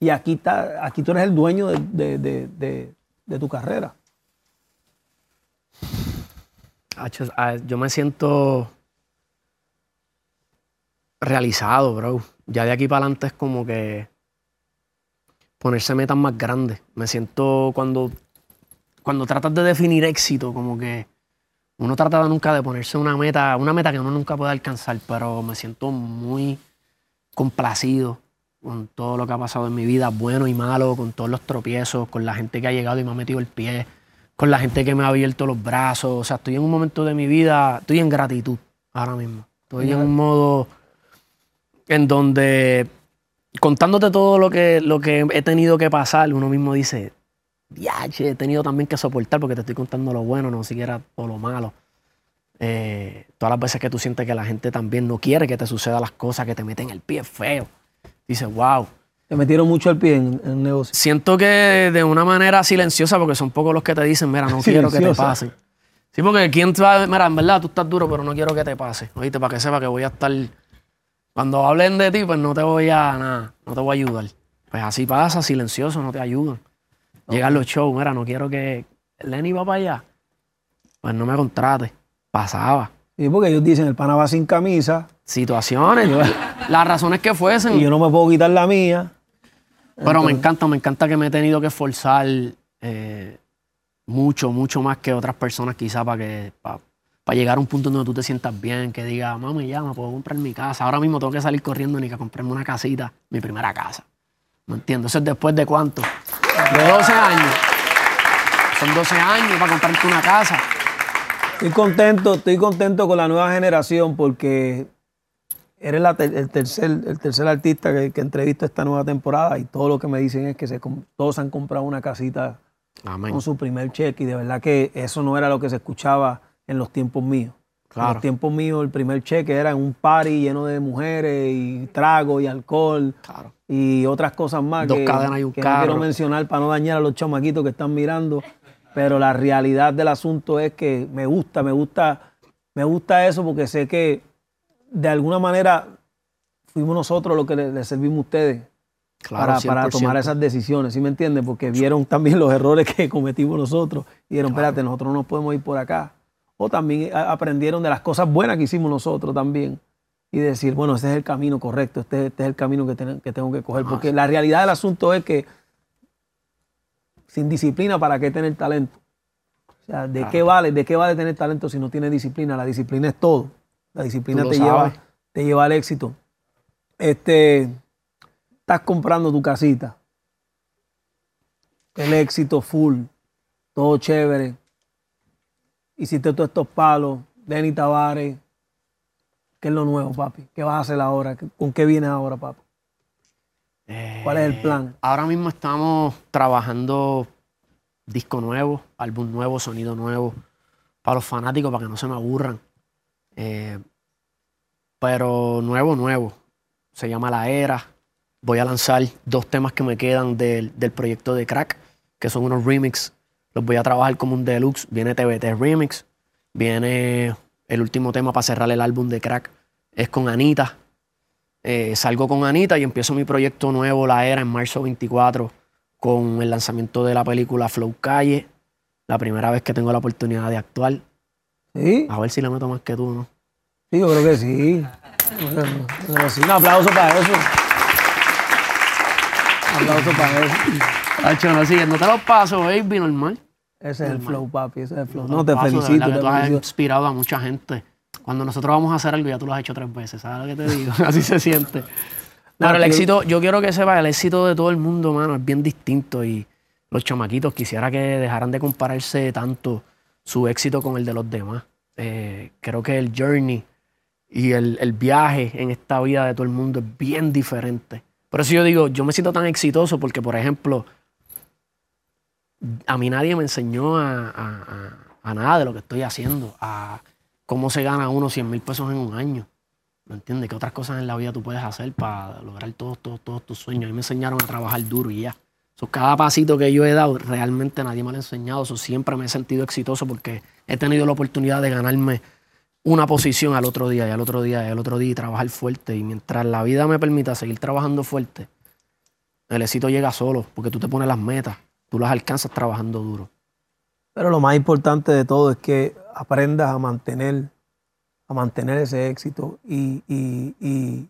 y aquí, está, aquí tú eres el dueño de, de- de- de- tu carrera. Ah, Yo me siento realizado, bro. Ya de aquí para adelante es como que ponerse metas más grandes. Me siento cuando, cuando tratas de definir éxito, como que uno trata nunca de ponerse una meta, una meta que uno nunca puede alcanzar, pero me siento muy complacido con todo lo que ha pasado en mi vida, bueno y malo, con todos los tropiezos, con la gente que ha llegado y me ha metido el pie, con la gente que me ha abierto los brazos. O sea, estoy en un momento de mi vida, estoy en gratitud ahora mismo. Estoy en un modo en donde contándote todo lo que, lo que he tenido que pasar, uno mismo dice, he tenido también que soportar porque te estoy contando lo bueno, no siquiera todo lo malo. Eh, todas las veces que tú sientes que la gente también no quiere que te sucedan las cosas, que te meten el pie feo. Dices, wow. Te metieron mucho el pie en, el negocio. Siento que de una manera silenciosa, porque son pocos los que te dicen, mira, no quiero que te pase. Sí, porque quién va, mira, en verdad tú estás duro, pero no quiero que te pase. Oíste, para que sepa que voy a estar cuando hablen de ti, pues no te voy a nada, no te voy a ayudar. Pues así pasa, silencioso, no te ayudan. Llegan los shows, mira, no quiero que Lenny va para allá. Pues no me contrate. Pasaba. Sí, porque ellos dicen, el pana va sin camisa. Situaciones, las razones que fuesen. Y yo no me puedo quitar la mía. Pero me encanta, me encanta que me he tenido que esforzar eh, mucho, mucho más que otras personas quizá para que para llegar a un punto donde tú te sientas bien, que diga, mami, ya me puedo comprar mi casa. Ahora mismo tengo que salir corriendo ni que comprarme una casita, mi primera casa. ¿Me entiendo? Eso es después de cuánto? De 12 años. Son 12 años para comprarte una casa. Estoy contento, estoy contento con la nueva generación porque eres el, tercer, el tercer artista que, que entrevisto esta nueva temporada y todo lo que me dicen es que se, todos han comprado una casita con su primer cheque y de verdad que eso no era lo que se escuchaba en los tiempos míos. En los tiempos míos, el primer cheque era en un party lleno de mujeres y trago y alcohol y otras cosas más Dos que, cadenas y un que no quiero mencionar para no dañar a los chamaquitos que están mirando. Pero la realidad del asunto es que me gusta, me gusta, me gusta eso porque sé que de alguna manera fuimos nosotros los que le, servimos a ustedes para, para, tomar esas decisiones, ¿sí me entienden? Porque vieron también los errores que cometimos nosotros y dijeron, espérate, nosotros no nos podemos ir por acá o también aprendieron de las cosas buenas que hicimos nosotros también y decir, bueno, este es el camino correcto, este, este es el camino que, que, tengo que coger. Porque la realidad del asunto es que sin disciplina, ¿para qué tener talento? O sea, ¿de qué vale, de qué vale tener talento si no tienes disciplina? La disciplina es todo. La disciplina te lleva, te lleva al éxito. Este, estás comprando tu casita. El éxito full, todo chévere hiciste todos estos palos, Denny Tavares. ¿Qué es lo nuevo, papi? ¿Qué vas a hacer ahora? ¿Con qué vienes ahora, papi? ¿Cuál es el eh, plan? Ahora mismo estamos trabajando disco nuevo, álbum nuevo, sonido nuevo, para los fanáticos, para que no se me aburran. Eh, pero nuevo, nuevo. Se llama La Era. Voy a lanzar dos temas que me quedan del, del proyecto de Crack, que son unos remix los voy a trabajar como un deluxe. Viene TBT Remix. Viene el último tema para cerrar el álbum de Crack. Es con Anita. Eh, salgo con Anita y empiezo mi proyecto nuevo, La Era, en marzo 24, con el lanzamiento de la película Flow Calle. La primera vez que tengo la oportunidad de actuar. ¿Sí? A ver si le meto más que tú, ¿no? Sí, yo creo que sí. Un aplauso para eso. Un aplauso para eso. Hacho, no, no te los paso, baby, normal. Ese es el flow, papi, ese es el flow. No, te felicito. tú has inspirado a mucha gente. Cuando nosotros vamos a hacer algo, ya tú lo has hecho tres veces, ¿sabes lo que te digo? Así se siente. Pero el éxito, yo quiero que sepa, el éxito de todo el mundo, mano, es bien distinto y los chamaquitos quisiera que dejaran de compararse tanto su éxito con el de los demás. Eh, creo que el journey y el, el, viaje en esta vida de todo el mundo es bien diferente. Por eso yo digo, yo me siento tan exitoso porque, por ejemplo, a mí nadie me enseñó a, nada de lo que estoy haciendo, a cómo se gana uno 100 mil pesos en un año. ¿Me entiendes? ¿Qué otras cosas en la vida tú puedes hacer para lograr todos, tus sueños? A mí me enseñaron a trabajar duro y ya. cada pasito que yo he dado, realmente nadie me lo ha enseñado. Eso siempre me he sentido exitoso porque he tenido la oportunidad de ganarme una posición al otro día y al otro día y al otro día y trabajar fuerte. Y mientras la vida me permita seguir trabajando fuerte, el éxito llega solo porque tú te pones las metas tú las alcanzas trabajando duro. Pero lo más importante de todo es que aprendas a mantener, a mantener ese éxito y,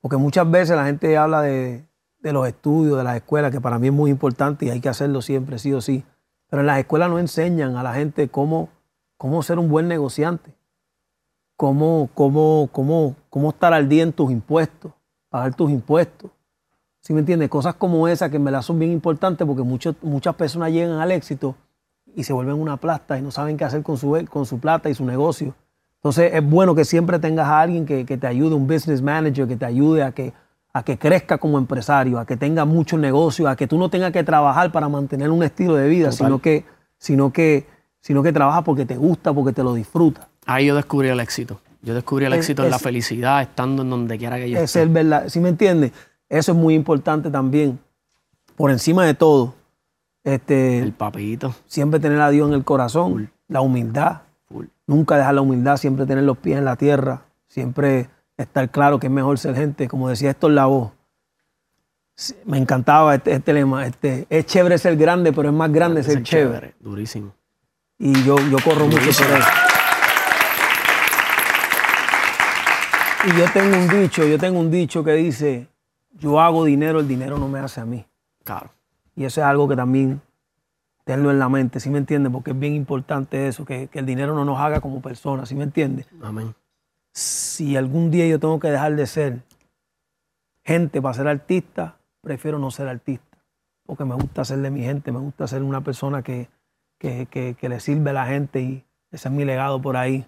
Porque muchas veces la gente habla de, los estudios, de las escuelas, que para mí es muy importante y hay que hacerlo siempre, sí o sí. Pero en las escuelas no enseñan a la gente cómo, cómo ser un buen negociante, cómo, cómo, cómo, cómo estar al día en tus impuestos, pagar tus impuestos. ¿Sí me entiendes? Cosas como esas que en verdad son bien importantes porque muchas personas llegan al éxito y se vuelven una plasta y no saben qué hacer con su, con su plata y su negocio. Entonces es bueno que siempre tengas a alguien que, que te ayude, un business manager, que te ayude a que, a que crezca como empresario, a que tenga mucho negocio, a que tú no tengas que trabajar para mantener un estilo de vida, sino que, sino que, sino que trabajas porque te gusta, porque te lo disfrutas. Ahí yo descubrí el éxito. Yo descubrí el éxito en la felicidad, estando en donde quiera que yo esté. Es el verdad, ¿sí me entiendes? Eso es muy importante también. Por encima de todo, este, el papito. Siempre tener a Dios en el corazón, la humildad. Nunca dejar la humildad, siempre tener los pies en la tierra, siempre estar claro que es mejor ser gente, como decía esto en la voz. Me encantaba este, este, lema, este, es chévere ser grande, pero es más grande ser, chévere. Durísimo. Y yo, yo corro mucho por eso. Y yo tengo un dicho, yo tengo un dicho que dice, yo hago dinero, el dinero no me hace a mí. Claro. Y eso es algo que también tenlo en la mente, ¿sí me entiendes? Porque es bien importante eso, que, el dinero no nos haga como personas, ¿sí me entiendes? Amén. Si algún día yo tengo que dejar de ser gente para ser artista, prefiero no ser artista, porque me gusta ser de mi gente, me gusta ser una persona que, que, le sirve a la gente y ese es mi legado por ahí.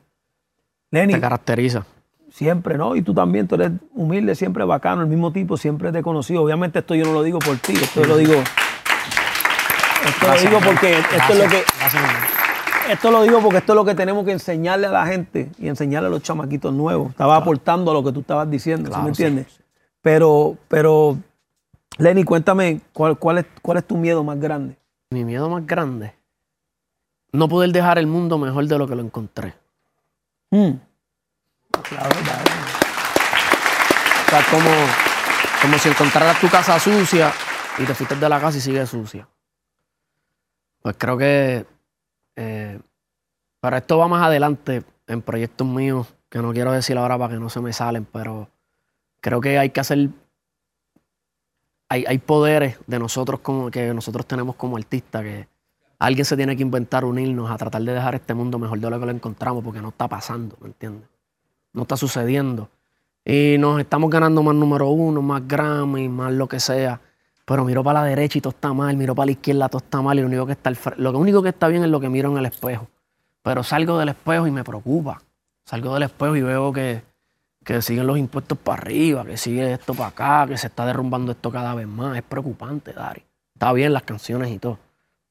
Lenny. Te caracteriza. Siempre, ¿no? Y tú también, tú eres humilde, siempre bacano, el mismo tipo, siempre te he conocido. Obviamente esto yo no lo digo por ti, esto lo digo esto lo digo porque esto es lo que. Esto lo digo porque esto es lo que tenemos que enseñarle a la gente y enseñarle a los chamaquitos nuevos. Estaba aportando a lo que tú estabas diciendo, ¿sí me entiendes? Pero, pero, Lenny, cuéntame, ¿cuál, cuál, es, ¿cuál es tu miedo más grande? Mi miedo más grande. No poder dejar el mundo mejor de lo que lo encontré. Mm. Claro, O sea, como, como si encontraras tu casa sucia y te fuiste de la casa y sigue sucia. Pues creo que eh, para esto va más adelante en proyectos míos, que no quiero decir ahora para que no se me salen, pero creo que hay que hacer. Hay, hay poderes de nosotros como que nosotros tenemos como artistas que alguien se tiene que inventar unirnos a tratar de dejar este mundo mejor de lo que lo encontramos, porque no está pasando, ¿me entiendes? No está sucediendo. Y nos estamos ganando más número uno, más Grammy, más lo que sea. Pero miro para la derecha y todo está mal, miro para la izquierda, todo está mal y lo único que está, lo único que está bien es lo que miro en el espejo. Pero salgo del espejo y me preocupa. Salgo del espejo y veo que, que siguen los impuestos para arriba, que sigue esto para acá, que se está derrumbando esto cada vez más. Es preocupante, Dari. Está bien las canciones y todo.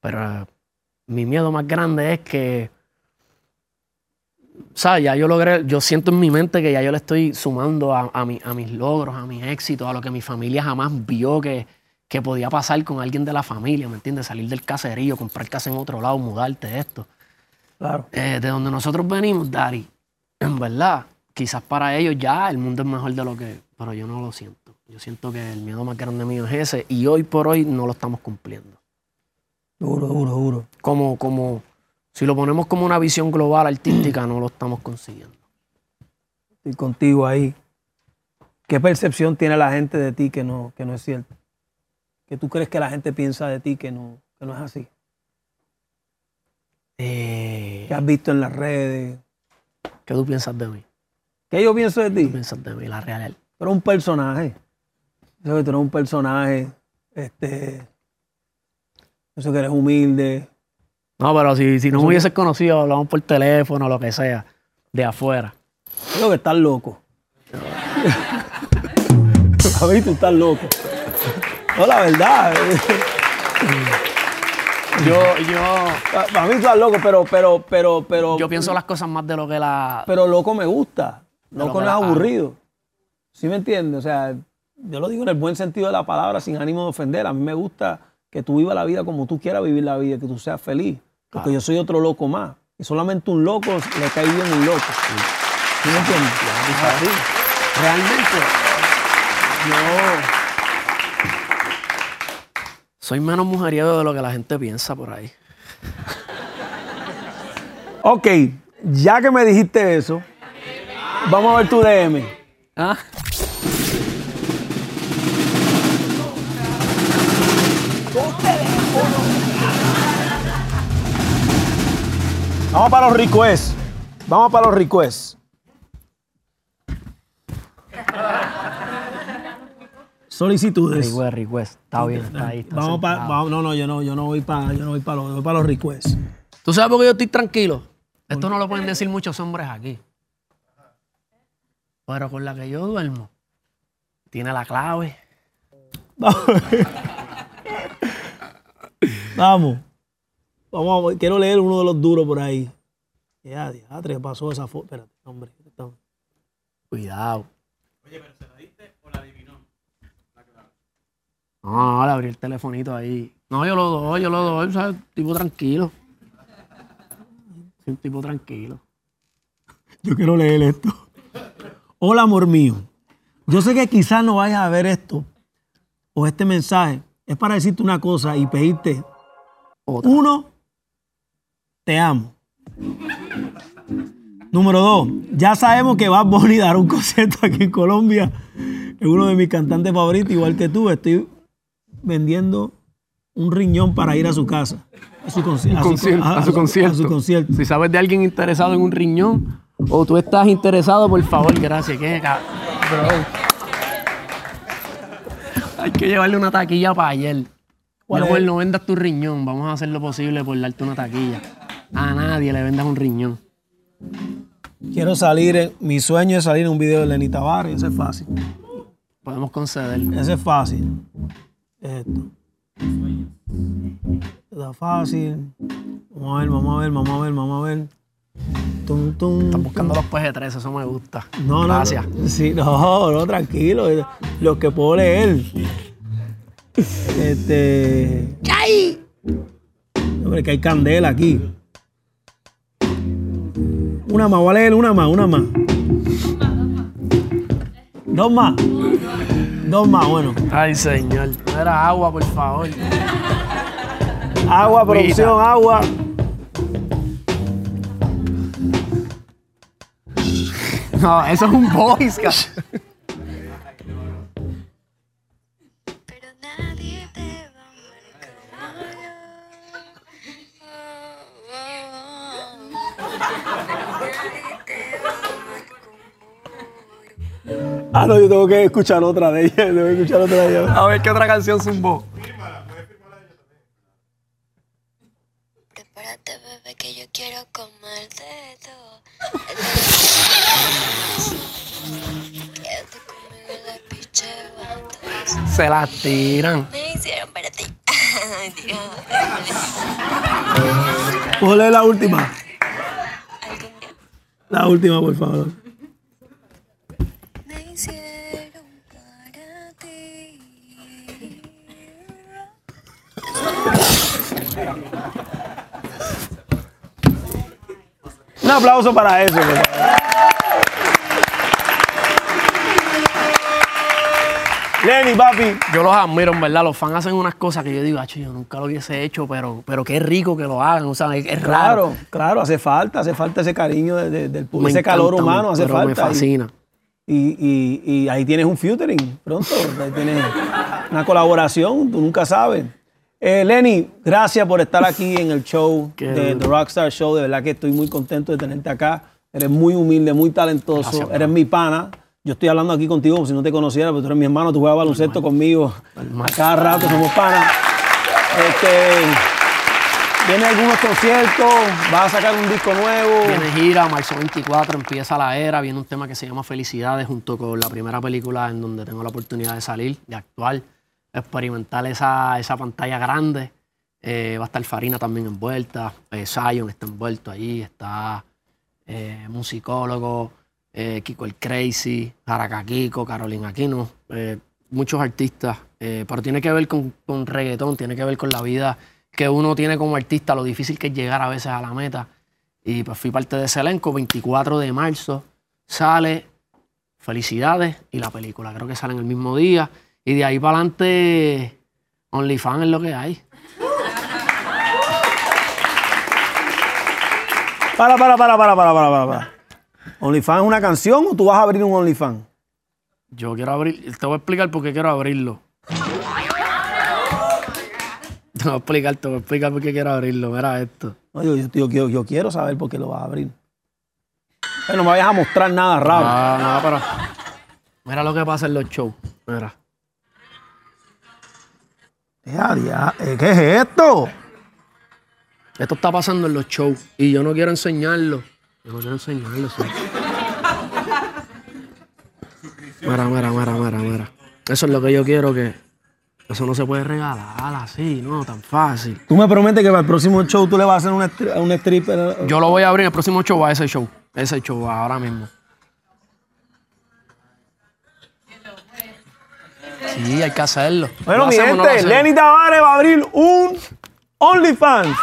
Pero mi miedo más grande es que. O sea, ya yo logré, yo siento en mi mente que ya yo le estoy sumando a, a mis logros, a mis éxitos, a lo que mi familia jamás vio que, que podía pasar con alguien de la familia, ¿me entiendes? Salir del caserío, comprar casa en otro lado, mudarte, esto. Claro. Eh, de donde nosotros venimos, Dari, en verdad, quizás para ellos ya el mundo es mejor de lo que. Pero yo no lo siento. Yo siento que el miedo más grande mío es ese y hoy por hoy no lo estamos cumpliendo. Duro, duro, duro. Como, como, si lo ponemos como una visión global artística, no lo estamos consiguiendo. Estoy contigo ahí. ¿Qué percepción tiene la gente de ti que no, que no es cierto? que tú crees que la gente piensa de ti que no, que no es así? Eh, ¿Qué has visto en las redes? ¿Qué tú piensas de mí? ¿Qué yo pienso de ti? ¿Qué piensas de mí, la real? Pero un personaje. Yo que tú eres un personaje. Este. Yo que eres humilde. No, pero si, si no me hubieses conocido, hablamos por teléfono, lo que sea, de afuera. Creo que estás loco. A ver, tú estás loco. No, la verdad. Yo, yo. Para mí estás loco, pero, pero, pero, pero. Yo pienso las cosas más de lo que la. Pero loco me gusta. Loco no es aburrido. ¿Sí me entiendes? O sea, yo lo digo en el buen sentido de la palabra, sin ánimo de ofender. A mí me gusta que tú vivas la vida como tú quieras vivir la vida, que tú seas feliz. Porque yo soy otro loco más. Y solamente un loco le cae bien un loco. ¿Sí me entiendes? Ah. Realmente, yo soy menos mujeriego de lo que la gente piensa por ahí. ok, ya que me dijiste eso, vamos a ver tu DM. ¿Ah? Vamos para los requests. Vamos para los requests. Solicitudes. Request, request. Está bien, está ahí. está Vamos para, no, no, yo no, yo no voy para, yo no voy para los, yo voy para los requests. ¿Tú sabes por qué yo estoy tranquilo? Esto no lo pueden decir muchos hombres aquí. Pero con la que yo duermo, tiene la clave. Vamos. Vamos. A- quiero leer uno de los duros por ahí. Ya, diatre, ¿qué pasó esa foto? Espérate, hombre. está- Cuidado. Oye, pero ¿se la diste o la adivinó? No, no, le abrí el telefonito ahí. No, yo lo doy, yo lo doy, ¿sabes? Tipo tranquilo. Soy un tipo tranquilo. Yo quiero leer esto. Hola, amor mío. Yo sé que quizás no vayas a ver esto o este mensaje. Es para decirte una cosa y pedirte. Otra. Uno, te amo. Número dos, ya sabemos que Bad Bunny dará un concierto aquí en Colombia. Es uno de mis cantantes favoritos, igual que tú. Estoy vendiendo un riñón para ir a su casa. A su, conci- a su- concierto, a- a su concierto. a su concierto. Si sabes de alguien interesado en un riñón o tú estás interesado, por favor, gracias. ¿Qué? Hay que llevarle una taquilla para ayer. ¿Cuál Mi amor, es? no vendas tu riñón. Vamos a hacer lo posible por darte una taquilla. A nadie le vendas un riñón. Quiero salir, en- mi sueño es salir en un video de Lenny Tavares, ese es fácil. Podemos conceder. Ese es fácil. Esto. Está fácil. Vamos a ver, vamos a ver, vamos a ver, vamos a ver. Tum, tum, Estás buscando los PG-13, eso me gusta. No, no, Gracias. no. Sí, no, no, tranquilo. Lo que puedo leer. Este. Hombre, que hay candela aquí. Una más, voy a leer una más, una más. Dos más. Dos más, bueno. Ay, señor. Era agua, por favor. Agua, producción, agua. No, eso es un voice, Ah, no, yo tengo que escuchar otra de ellas. Tengo que escuchar otra de ellas. A ver qué otra canción zumbó. Prepárate, bebé, que yo quiero comerte todo. Quédate conmigo en la piche antes. Se la tiran. Me hicieron para ti. ¿Puedo leer la última? La última, por favor. Un aplauso para eso. Lenny, papi. Yo los admiro, en verdad. Los fans hacen unas cosas que yo digo, "Acho, yo nunca lo hubiese hecho, pero, pero qué rico que lo hagan. O sea, es, es raro. Claro, claro, hace falta, hace falta ese cariño de- de- del público, ese calor humano, hace pero falta. Me Y- fascina. Y, y- y ahí tienes un featuring pronto, ahí tienes una colaboración, tú nunca sabes. Eh, Lenny, gracias por estar aquí en el show Qué de. The Rockstar Show. De verdad que estoy muy contento de tenerte acá. Eres muy humilde, muy talentoso. Gracias, eres mi pana. Yo estoy hablando aquí contigo como si no te conociera, pero tú eres mi hermano, tú juegas baloncesto conmigo a cada rato, somos panas. Este, viene algunos conciertos, vas a sacar un disco nuevo. Viene gira, marzo 24, empieza la era, viene un tema que se llama Felicidades, junto con la primera película en donde tengo la oportunidad de salir, de actuar, experimentar esa, esa pantalla grande. Eh, va a estar Farina también envuelta, eh, Zion está envuelto ahí, está eh, musicólogo, eh, Kiko el Crazy, Jaraca Kiko, Carolina Aquino, muchos artistas, pero tiene que ver con, con reggaetón, tiene que ver con la vida que uno tiene como artista, lo difícil que es llegar a veces a la meta. Y pues fui parte de ese elenco, 24 de marzo sale Felicidades y la película, creo que sale en el mismo día. Y de ahí para adelante, OnlyFans es lo que hay. Para, para, para, para, para, para, para, para. ¿OnlyFans es una canción o tú vas a abrir un OnlyFans? Yo quiero abrir, te voy a explicar por qué quiero abrirlo. Te voy a explicar, te voy a explicar por qué quiero abrirlo. Mira esto. No, yo, yo, yo- yo- quiero saber por qué lo vas a abrir. No me vayas a mostrar nada raro. Ah, no, pero. Mira lo que pasa en los shows. Mira. Eh, ¿Qué es esto? Esto está pasando en los shows y yo no quiero enseñarlo. Yo no quiero enseñarlo, sí. Mira, mira, mira, mira, mira. Eso es lo que yo quiero que. Eso no se puede regalar así, no, tan fácil. Tú me prometes que para el próximo show tú le vas a hacer un, stri- un stripper. Yo lo voy a abrir el próximo show a ese show. Ese show, ahora mismo. Sí, hay que hacerlo. Bueno, ¿Lo mi hacemos no gente? Lenny Tavares va a abrir un OnlyFans.